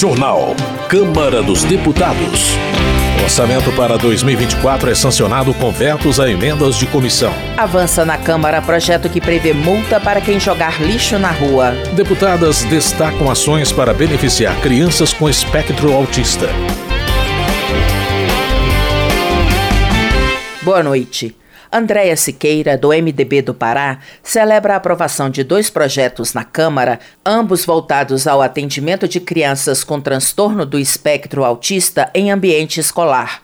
Jornal. Câmara dos Deputados. Orçamento para 2024 é sancionado com vetos a emendas de comissão. Avança na Câmara projeto que prevê multa para quem jogar lixo na rua. Deputadas destacam ações para beneficiar crianças com espectro autista. Boa noite. Andréia Siqueira, do MDB do Pará, celebra a aprovação de dois projetos na Câmara, ambos voltados ao atendimento de crianças com transtorno do espectro autista em ambiente escolar.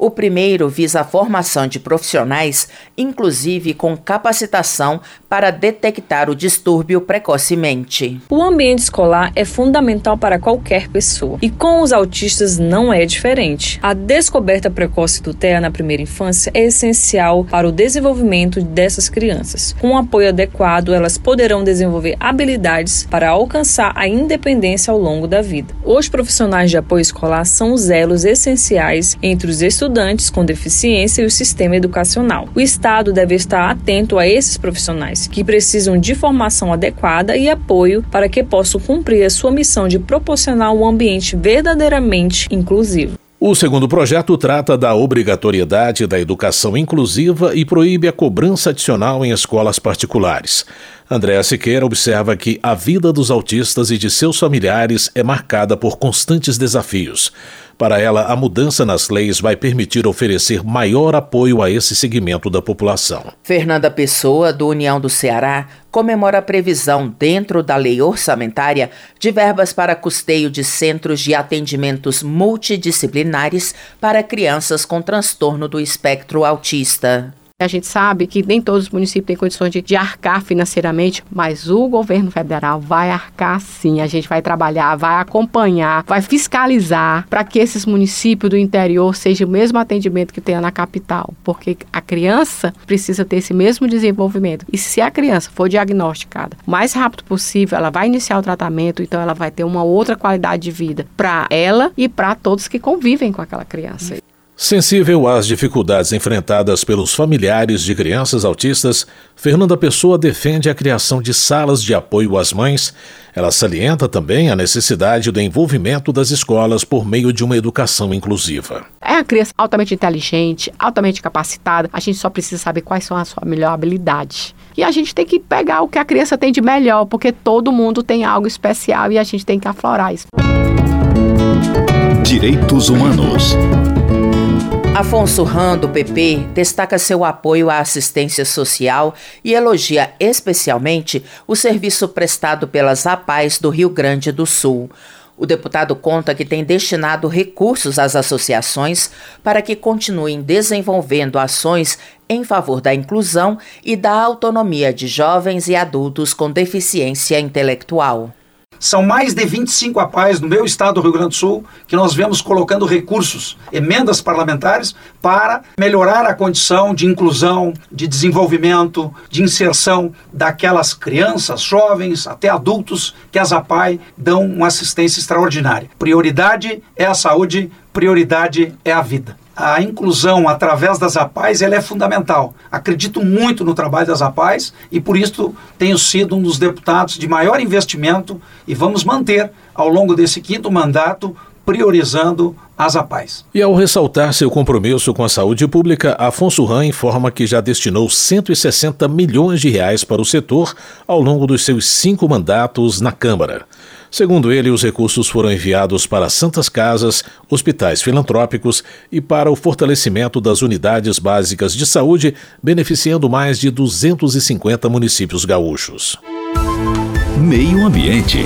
O primeiro visa a formação de profissionais, inclusive com capacitação para detectar o distúrbio precocemente. O ambiente escolar é fundamental para qualquer pessoa e com os autistas não é diferente. A descoberta precoce do TEA na primeira infância é essencial para o desenvolvimento dessas crianças. Com um apoio adequado, elas poderão desenvolver habilidades para alcançar a independência ao longo da vida. Os profissionais de apoio escolar são os elos essenciais entre os estudantes estudantes com deficiência e o sistema educacional. O Estado deve estar atento a esses profissionais que precisam de formação adequada e apoio para que possam cumprir a sua missão de proporcionar um ambiente verdadeiramente inclusivo. O segundo projeto trata da obrigatoriedade da educação inclusiva e proíbe a cobrança adicional em escolas particulares. Andréa Siqueira observa que a vida dos autistas e de seus familiares é marcada por constantes desafios. Para ela, a mudança nas leis vai permitir oferecer maior apoio a esse segmento da população. Fernanda Pessoa, do União do Ceará, comemora a previsão, dentro da lei orçamentária, de verbas para custeio de centros de atendimentos multidisciplinares para crianças com transtorno do espectro autista. A gente sabe que nem todos os municípios têm condições de, de, arcar financeiramente, mas o governo federal vai arcar sim. A gente vai trabalhar, vai acompanhar, vai fiscalizar para que esses municípios do interior sejam o mesmo atendimento que tenha na capital, porque a criança precisa ter esse mesmo desenvolvimento. E se a criança for diagnosticada o mais rápido possível, ela vai iniciar o tratamento, então ela vai ter uma outra qualidade de vida para ela e para todos que convivem com aquela criança. Sensível às dificuldades enfrentadas pelos familiares de crianças autistas, Fernanda Pessoa defende a criação de salas de apoio às mães. Ela salienta também a necessidade do envolvimento das escolas por meio de uma educação inclusiva. É a criança altamente inteligente, altamente capacitada. A gente só precisa saber quais são a sua melhor habilidade. E a gente tem que pegar o que a criança tem de melhor, porque todo mundo tem algo especial e a gente tem que aflorar isso. Direitos Humanos. Afonso Ram, do PP, destaca seu apoio à assistência social e elogia especialmente o serviço prestado pelas APAES do Rio Grande do Sul. O deputado conta que tem destinado recursos às associações para que continuem desenvolvendo ações em favor da inclusão e da autonomia de jovens e adultos com deficiência intelectual. São mais de 25 APAES no meu estado do Rio Grande do Sul que nós vemos colocando recursos, emendas parlamentares, para melhorar a condição de inclusão, de desenvolvimento, de inserção daquelas crianças, jovens, até adultos que as APAI dão uma assistência extraordinária. Prioridade é a saúde, prioridade é a vida a inclusão através das APAES ela é fundamental. Acredito muito no trabalho das APAES e por isso tenho sido um dos deputados de maior investimento e vamos manter ao longo desse quinto mandato priorizando as APAES. E ao ressaltar seu compromisso com a saúde pública, Afonso Ram informa que já destinou 160 milhões de reais para o setor ao longo dos seus cinco mandatos na Câmara. Segundo ele, os recursos foram enviados para santas casas, hospitais filantrópicos e para o fortalecimento das unidades básicas de saúde, beneficiando mais de 250 municípios gaúchos. Meio Ambiente.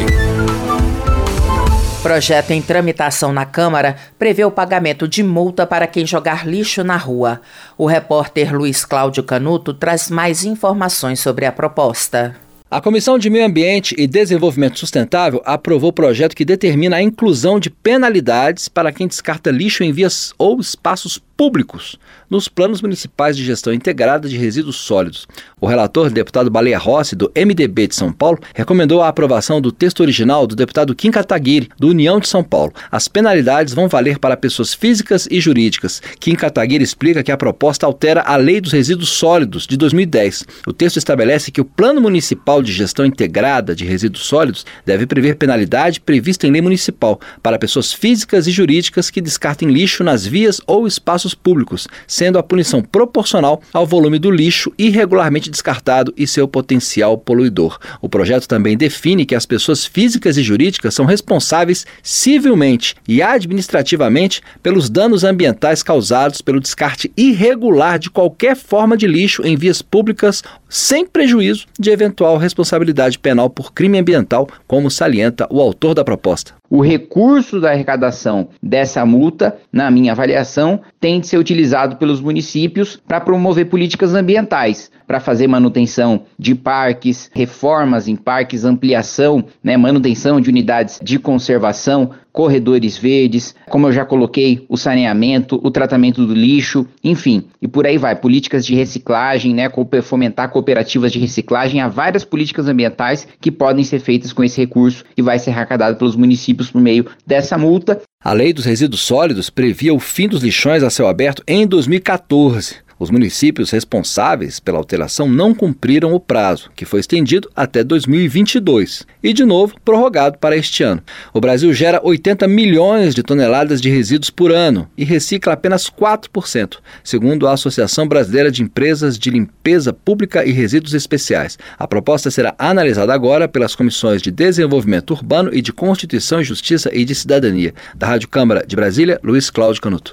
Projeto em tramitação na Câmara prevê o pagamento de multa para quem jogar lixo na rua. O repórter Luiz Cláudio Canuto traz mais informações sobre a proposta. A Comissão de Meio Ambiente e Desenvolvimento Sustentável aprovou o projeto que determina a inclusão de penalidades para quem descarta lixo em vias ou espaços públicos nos planos municipais de gestão integrada de resíduos sólidos. O relator, deputado Baleia Rossi, do MDB de São Paulo, recomendou a aprovação do texto original do deputado Kim Kataguiri, do União de São Paulo. As penalidades vão valer para pessoas físicas e jurídicas. Kim Kataguiri explica que a proposta altera a Lei dos Resíduos Sólidos de 2010. O texto estabelece que o Plano Municipal de Gestão Integrada de Resíduos Sólidos deve prever penalidade prevista em lei municipal para pessoas físicas e jurídicas que descartem lixo nas vias ou espaços públicos, sendo a punição proporcional ao volume do lixo irregularmente descartado e seu potencial poluidor. O projeto também define que as pessoas físicas e jurídicas são responsáveis civilmente e administrativamente pelos danos ambientais causados pelo descarte irregular de qualquer forma de lixo em vias públicas, sem prejuízo de eventual responsabilidade penal por crime ambiental, como salienta o autor da proposta. O recurso da arrecadação dessa multa, na minha avaliação, tem de ser utilizado pelos municípios para promover políticas ambientais, para fazer manutenção de parques, reformas em parques, ampliação, né, manutenção de unidades de conservação, corredores verdes, como eu já coloquei, o saneamento, o tratamento do lixo, enfim, e por aí vai, políticas de reciclagem, né, fomentar cooperativas de reciclagem, há várias políticas ambientais que podem ser feitas com esse recurso e vai ser arrecadado pelos municípios por meio dessa multa. A Lei dos Resíduos Sólidos previa o fim dos lixões a céu aberto em 2014. Os municípios responsáveis pela alteração não cumpriram o prazo, que foi estendido até 2022 e, de novo, prorrogado para este ano. O Brasil gera 80 milhões de toneladas de resíduos por ano e recicla apenas 4%, segundo a Associação Brasileira de Empresas de Limpeza Pública e Resíduos Especiais. A proposta será analisada agora pelas comissões de Desenvolvimento Urbano e de Constituição e Justiça e de Cidadania. Da Rádio Câmara de Brasília, Luiz Cláudio Canuto.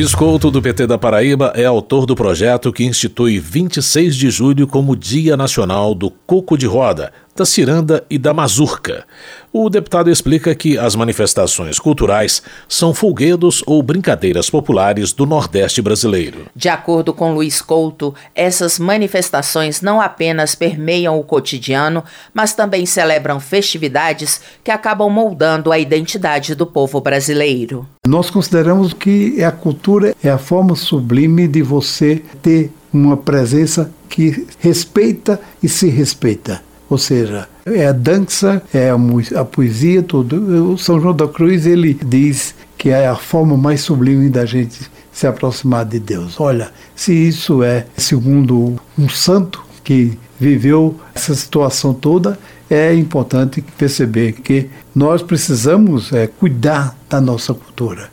Luiz Couto, do PT da Paraíba, é autor do projeto que institui 26 de julho como Dia Nacional do Coco de Roda, da ciranda e da mazurca. O deputado explica que as manifestações culturais são folguedos ou brincadeiras populares do Nordeste brasileiro. De acordo com Luiz Couto, essas manifestações não apenas permeiam o cotidiano, mas também celebram festividades que acabam moldando a identidade do povo brasileiro. Nós consideramos que a cultura é a forma sublime de você ter uma presença que respeita e se respeita. Ou seja, é a dança, é a, poesia, tudo. O São João da Cruz ele diz que é a forma mais sublime da gente se aproximar de Deus. Olha, se isso é segundo um santo que viveu essa situação toda, é importante perceber que nós precisamos é, cuidar da nossa cultura.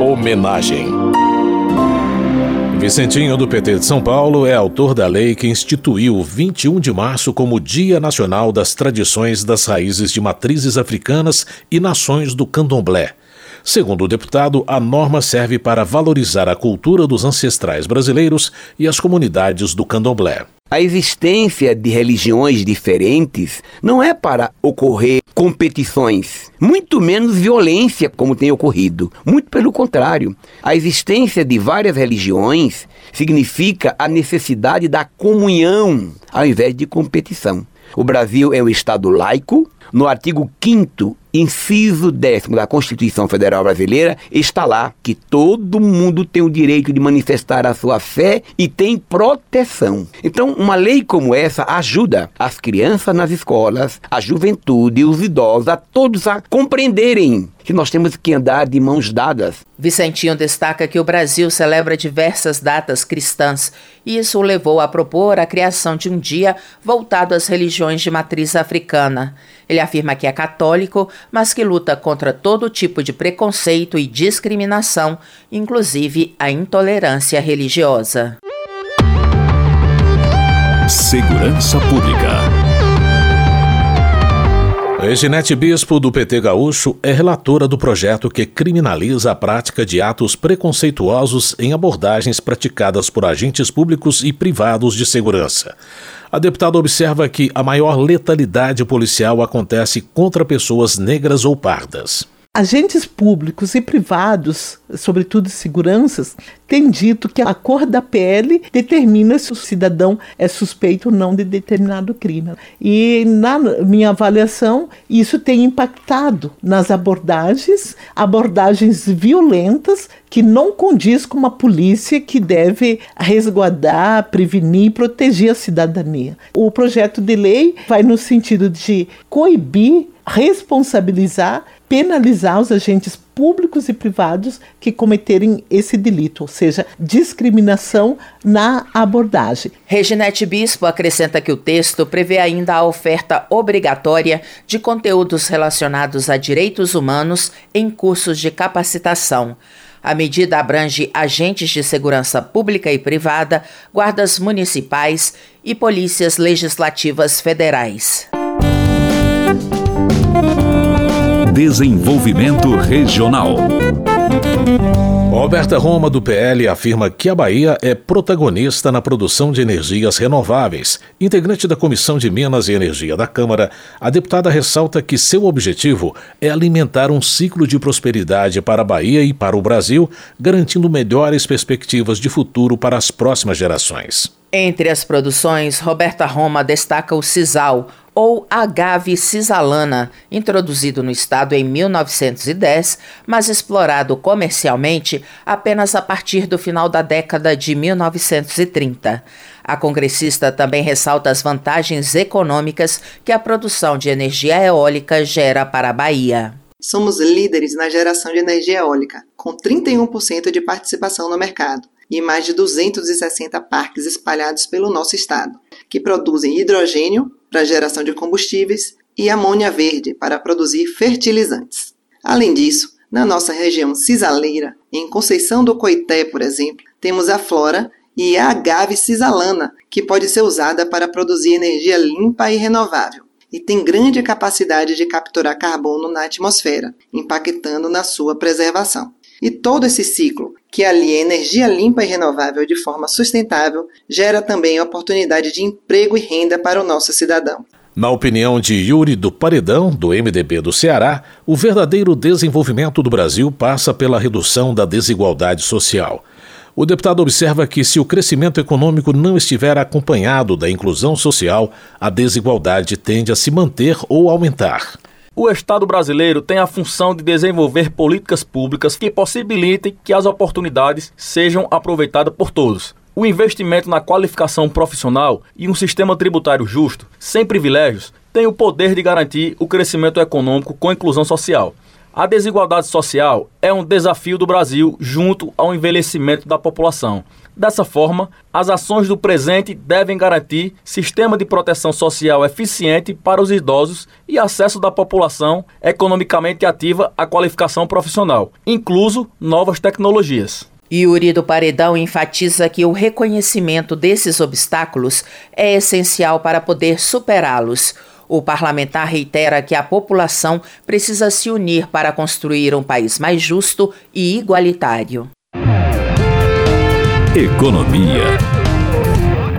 Homenagem. Vicentinho do PT de São Paulo é autor da lei que instituiu o 21 de março como Dia Nacional das Tradições das Raízes de Matrizes Africanas e Nações do Candomblé. Segundo o deputado, a norma serve para valorizar a cultura dos ancestrais brasileiros e as comunidades do candomblé. A existência de religiões diferentes não é para ocorrer competições, muito menos violência, como tem ocorrido. Muito pelo contrário. A existência de várias religiões significa a necessidade da comunhão ao invés de competição. O Brasil é um Estado laico. No artigo 5 inciso décimo da Constituição Federal Brasileira, está lá que todo mundo tem o direito de manifestar a sua fé e tem proteção. Então, uma lei como essa ajuda as crianças nas escolas, a juventude, os idosos, a todos a compreenderem que nós temos que andar de mãos dadas. Vicentinho destaca que o Brasil celebra diversas datas cristãs e isso o levou a propor a criação de um dia voltado às religiões de matriz africana. Ele afirma que é católico, mas que luta contra todo tipo de preconceito e discriminação, inclusive a intolerância religiosa. Segurança Pública. Reginete Bispo, do PT Gaúcho, é relatora do projeto que criminaliza a prática de atos preconceituosos em abordagens praticadas por agentes públicos e privados de segurança. A deputada observa que a maior letalidade policial acontece contra pessoas negras ou pardas. Agentes públicos e privados, sobretudo seguranças, têm dito que a cor da pele determina se o cidadão é suspeito ou não de determinado crime. E na minha avaliação, isso tem impactado nas abordagens, abordagens violentas que não condiz com uma polícia que deve resguardar, prevenir e proteger a cidadania. O projeto de lei vai no sentido de coibir, responsabilizar penalizar os agentes públicos e privados que cometerem esse delito, ou seja, discriminação na abordagem. Reginete Bispo acrescenta que o texto prevê ainda a oferta obrigatória de conteúdos relacionados a direitos humanos em cursos de capacitação. A medida abrange agentes de segurança pública e privada, guardas municipais e polícias legislativas federais. Desenvolvimento Regional. Roberta Roma, do PL, afirma que a Bahia é protagonista na produção de energias renováveis. Integrante da Comissão de Minas e Energia da Câmara, a deputada ressalta que seu objetivo é alimentar um ciclo de prosperidade para a Bahia e para o Brasil, garantindo melhores perspectivas de futuro para as próximas gerações. Entre as produções, Roberta Roma destaca o sisal, ou agave cisalana, introduzido no estado em 1910, mas explorado comercialmente apenas a partir do final da década de 1930. A congressista também ressalta as vantagens econômicas que a produção de energia eólica gera para a Bahia. Somos líderes na geração de energia eólica, com 31% de participação no mercado e mais de 260 parques espalhados pelo nosso estado, que produzem hidrogênio para geração de combustíveis e amônia verde para produzir fertilizantes. Além disso, na nossa região cisaleira, em Conceição do Coité, por exemplo, temos a flora e a agave cisalana, que pode ser usada para produzir energia limpa e renovável, e tem grande capacidade de capturar carbono na atmosfera, impactando na sua preservação. E todo esse ciclo, que alia energia limpa e renovável de forma sustentável, gera também oportunidade de emprego e renda para o nosso cidadão. Na opinião de Yuri do Paredão, do MDB do Ceará, o verdadeiro desenvolvimento do Brasil passa pela redução da desigualdade social. O deputado observa que, se o crescimento econômico não estiver acompanhado da inclusão social, a desigualdade tende a se manter ou aumentar. O Estado brasileiro tem a função de desenvolver políticas públicas que possibilitem que as oportunidades sejam aproveitadas por todos. O investimento na qualificação profissional e um sistema tributário justo, sem privilégios, tem o poder de garantir o crescimento econômico com inclusão social. A desigualdade social é um desafio do Brasil junto ao envelhecimento da população. Dessa forma, as ações do presente devem garantir sistema de proteção social eficiente para os idosos e acesso da população economicamente ativa à qualificação profissional, incluso novas tecnologias. Yuri do Paredão enfatiza que o reconhecimento desses obstáculos é essencial para poder superá-los. O parlamentar reitera que a população precisa se unir para construir um país mais justo e igualitário. Economia.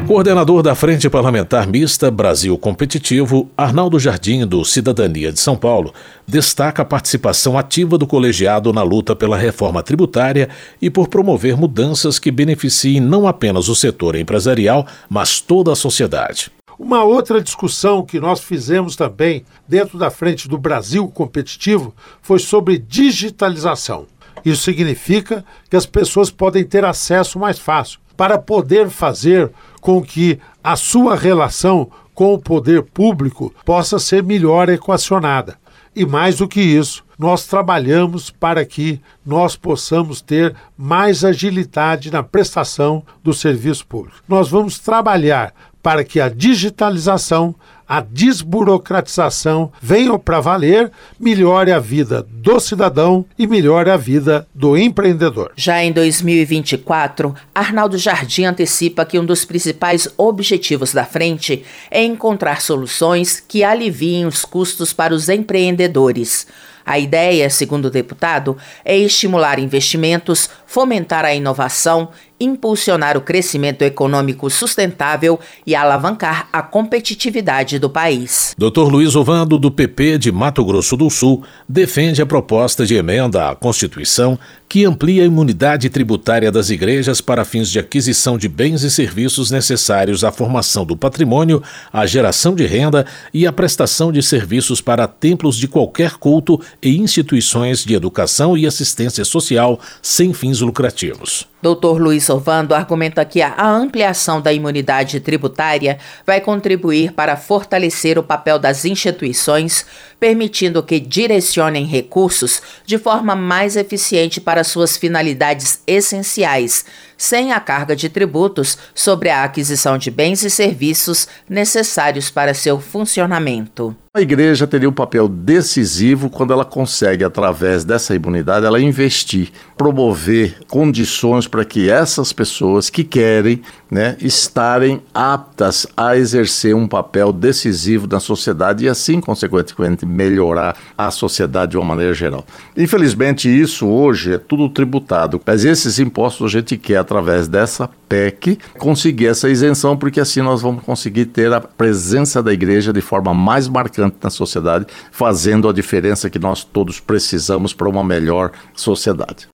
Coordenador da Frente Parlamentar Mista Brasil Competitivo, Arnaldo Jardim, do Cidadania de São Paulo, destaca a participação ativa do colegiado na luta pela reforma tributária e por promover mudanças que beneficiem não apenas o setor empresarial, mas toda a sociedade. Uma outra discussão que nós fizemos também dentro da frente do Brasil competitivo foi sobre digitalização. Isso significa que as pessoas podem ter acesso mais fácil para poder fazer com que a sua relação com o poder público possa ser melhor equacionada. E mais do que isso, nós trabalhamos para que nós possamos ter mais agilidade na prestação do serviço público. Nós vamos trabalhar para que a digitalização a desburocratização venham para valer, melhore a vida do cidadão e melhore a vida do empreendedor. Já em 2024, Arnaldo Jardim antecipa que um dos principais objetivos da frente é encontrar soluções que aliviem os custos para os empreendedores. A ideia, segundo o deputado, é estimular investimentos, fomentar a inovação impulsionar o crescimento econômico sustentável e alavancar a competitividade do país. Dr. Luiz Ovando, do PP de Mato Grosso do Sul, defende a proposta de emenda à Constituição que amplia a imunidade tributária das igrejas para fins de aquisição de bens e serviços necessários à formação do patrimônio, à geração de renda e à prestação de serviços para templos de qualquer culto e instituições de educação e assistência social sem fins lucrativos. Dr. Luiz Ovando argumenta que a ampliação da imunidade tributária vai contribuir para fortalecer o papel das instituições, permitindo que direcionem recursos de forma mais eficiente para suas finalidades essenciais, sem a carga de tributos sobre a aquisição de bens e serviços necessários para seu funcionamento. A igreja teria um papel decisivo quando ela consegue, através dessa imunidade, ela investir, promover condições para que essas pessoas que querem né, estarem aptas a exercer um papel decisivo na sociedade e assim, consequentemente, melhorar a sociedade de uma maneira geral. Infelizmente, isso hoje é tudo tributado, mas esses impostos a gente quer, através dessa PEC, conseguir essa isenção, porque assim nós vamos conseguir ter a presença da igreja de forma mais marcante na sociedade, fazendo a diferença que nós todos precisamos para uma melhor sociedade.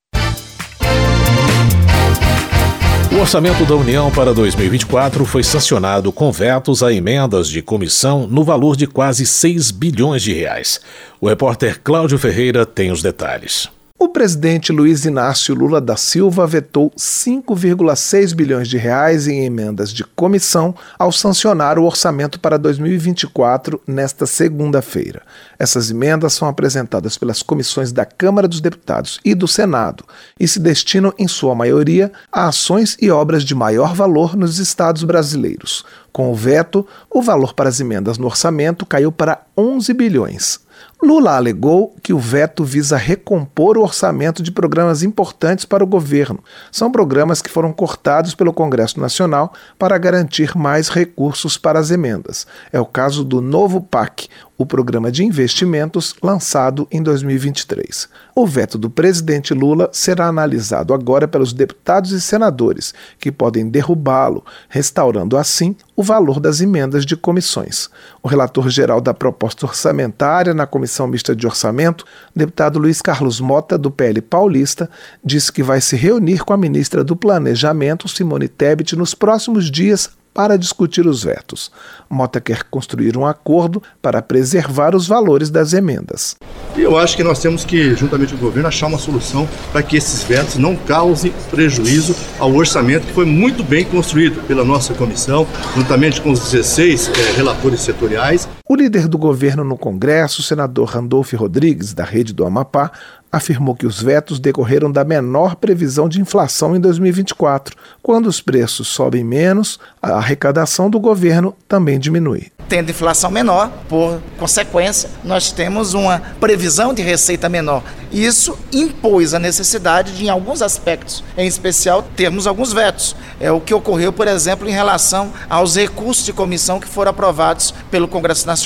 O orçamento da União para 2024 foi sancionado com vetos a emendas de comissão no valor de quase 6 bilhões de reais. O repórter Cláudio Ferreira tem os detalhes. O presidente Luiz Inácio Lula da Silva vetou 5,6 bilhões de reais em emendas de comissão ao sancionar o orçamento para 2024 nesta segunda-feira. Essas emendas são apresentadas pelas comissões da Câmara dos Deputados e do Senado e se destinam, em sua maioria, a ações e obras de maior valor nos estados brasileiros. Com o veto, o valor para as emendas no orçamento caiu para 11 bilhões. Lula alegou que o veto visa recompor o orçamento de programas importantes para o governo. São programas que foram cortados pelo Congresso Nacional para garantir mais recursos para as emendas. É o caso do novo PAC, o programa de investimentos lançado em 2023. O veto do presidente Lula será analisado agora pelos deputados e senadores, que podem derrubá-lo, restaurando assim o valor das emendas de comissões. O relator geral da proposta orçamentária na Comissão Mista de Orçamento, deputado Luiz Carlos Mota, do PL Paulista, disse que vai se reunir com a ministra do Planejamento, Simone Tebet, nos próximos dias para discutir os vetos. Mota quer construir um acordo para preservar os valores das emendas. Eu acho que nós temos que, juntamente com o governo, achar uma solução para que esses vetos não causem prejuízo ao orçamento que foi muito bem construído pela nossa comissão, juntamente com os 16 é, relatores setoriais. O líder do governo no Congresso, o senador Randolfo Rodrigues, da Rede do Amapá, afirmou que os vetos decorreram da menor previsão de inflação em 2024. Quando os preços sobem menos, a arrecadação do governo também diminui tendo inflação menor, por consequência, nós temos uma previsão de receita menor. Isso impôs a necessidade de, em alguns aspectos, em especial, termos alguns vetos. É o que ocorreu, por exemplo, em relação aos recursos de comissão que foram aprovados pelo Congresso Nacional.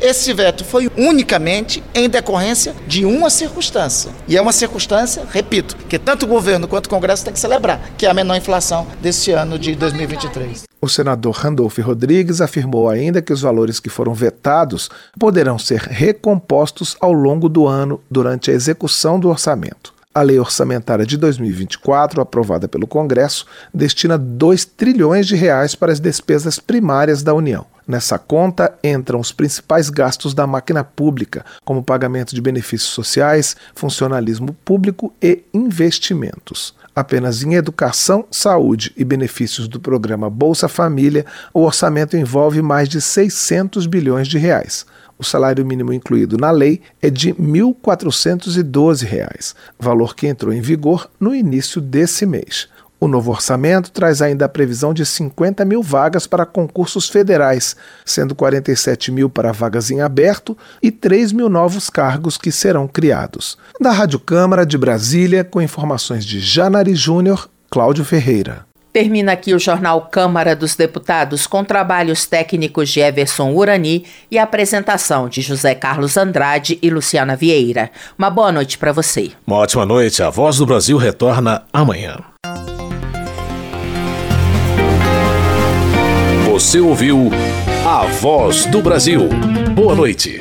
Esse veto foi unicamente em decorrência de uma circunstância. E é uma circunstância, repito, que tanto o governo quanto o Congresso têm que celebrar, que é a menor inflação deste ano de 2023. O senador Randolph Rodrigues afirmou ainda que os valores que foram vetados poderão ser recompostos ao longo do ano durante a execução do orçamento. A lei orçamentária de 2024, aprovada pelo Congresso, destina 2 trilhões de reais para as despesas primárias da União. Nessa conta entram os principais gastos da máquina pública, como pagamento de benefícios sociais, funcionalismo público e investimentos. Apenas em educação, saúde e benefícios do programa Bolsa Família, o orçamento envolve mais de 600 bilhões de reais. O salário mínimo incluído na lei é de R$ 1.412, valor que entrou em vigor no início desse mês. O novo orçamento traz ainda a previsão de 50 mil vagas para concursos federais, sendo 47 mil para vagas em aberto e 3 mil novos cargos que serão criados. Da Rádio Câmara de Brasília, com informações de Janari Júnior, Cláudio Ferreira. Termina aqui o jornal Câmara dos Deputados com trabalhos técnicos de Everson Urani e apresentação de José Carlos Andrade e Luciana Vieira. Uma boa noite para você. Uma ótima noite. A Voz do Brasil retorna amanhã. Você ouviu A Voz do Brasil. Boa noite.